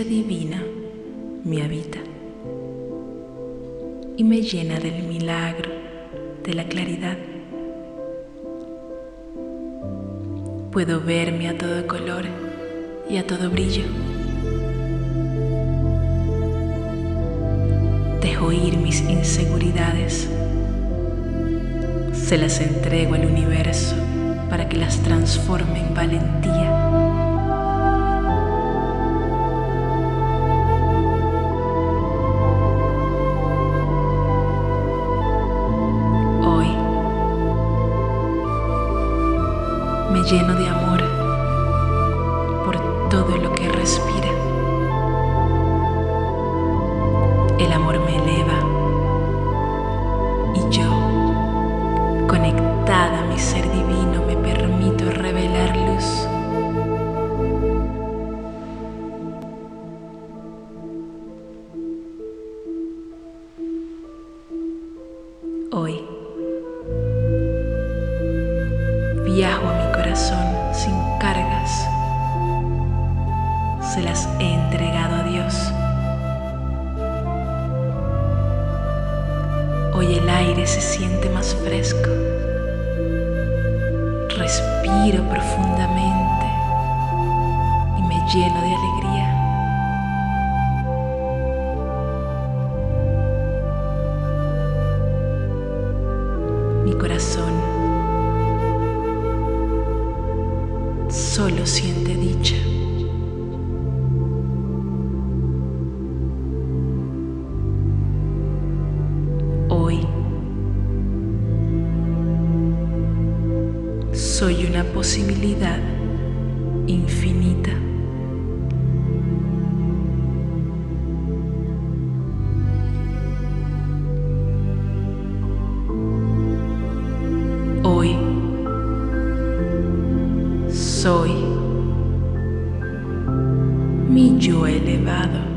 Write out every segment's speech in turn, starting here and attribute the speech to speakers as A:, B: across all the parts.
A: divina me habita y me llena del milagro de la claridad. Puedo verme a todo color y a todo brillo. Dejo ir mis inseguridades. Se las entrego al universo para que las transforme en valentía. Lleno de amor por todo lo que respira. El amor me eleva y yo, conectada a mi ser divino, me permito revelar luz. Hoy lleno de alegría. Mi corazón solo siente dicha. Hoy soy una posibilidad infinita. Mi yo elevado.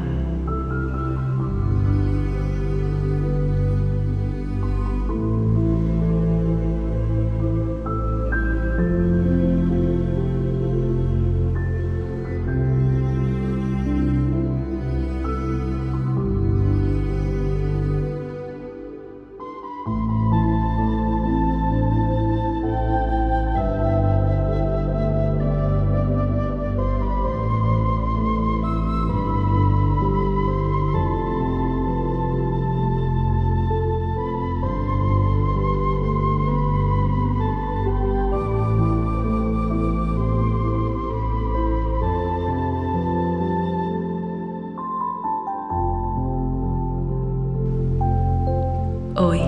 A: Hoy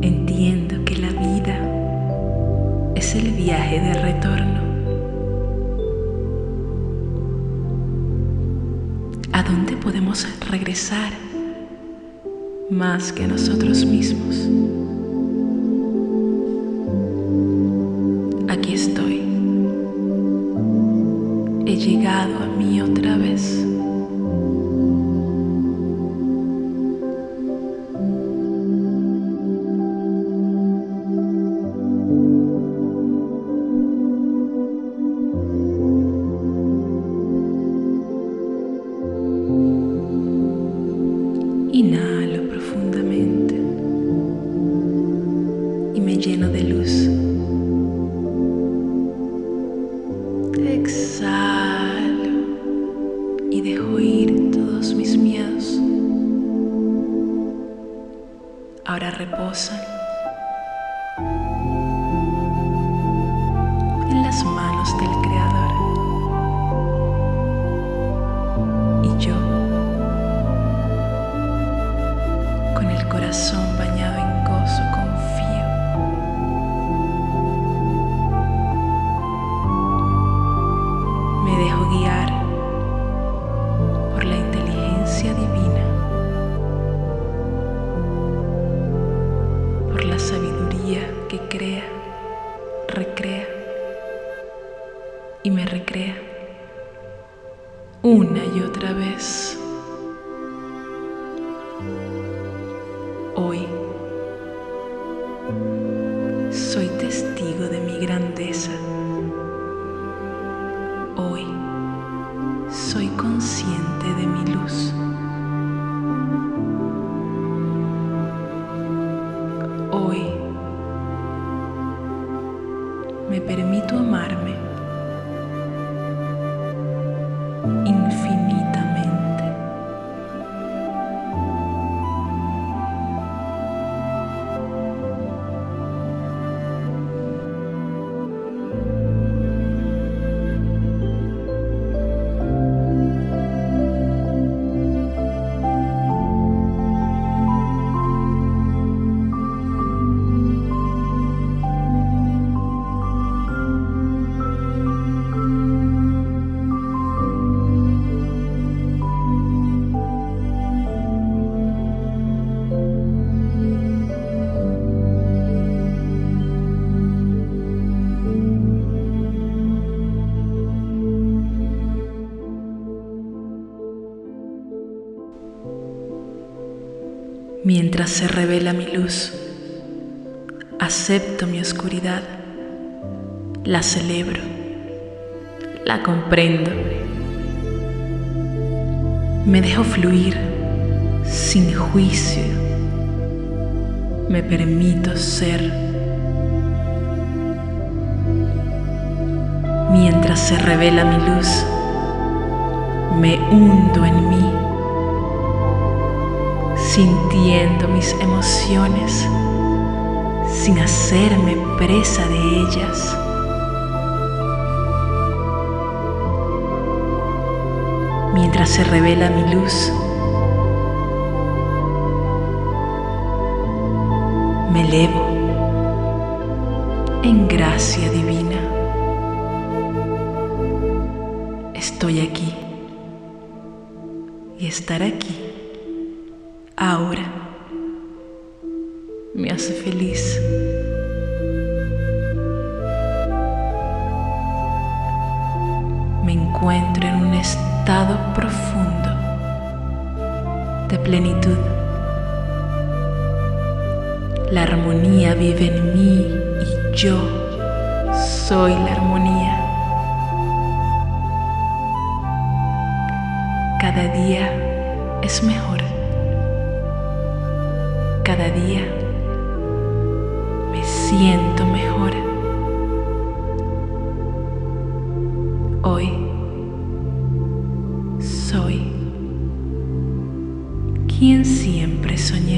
A: entiendo que la vida es el viaje de retorno. ¿A dónde podemos regresar más que a nosotros mismos? Aquí estoy. He llegado a mí otra vez. Inhalo profundamente y me lleno de luz. Exhalo y dejo ir todos mis miedos. Ahora reposan en las manos Hoy soy consciente de mi luz. Hoy me permito amarme Mientras se revela mi luz, acepto mi oscuridad, la celebro, la comprendo, me dejo fluir sin juicio, me permito ser. Mientras se revela mi luz, me hundo en mí sintiendo mis emociones sin hacerme presa de ellas. Mientras se revela mi luz, me elevo en gracia divina. Estoy aquí y estar aquí ahora me hace feliz. Me encuentro en un estado profundo de plenitud. La armonía vive en mí y yo soy la armonía. Cada día es mejor cada día me siento mejor. Hoy soy quien siempre soñé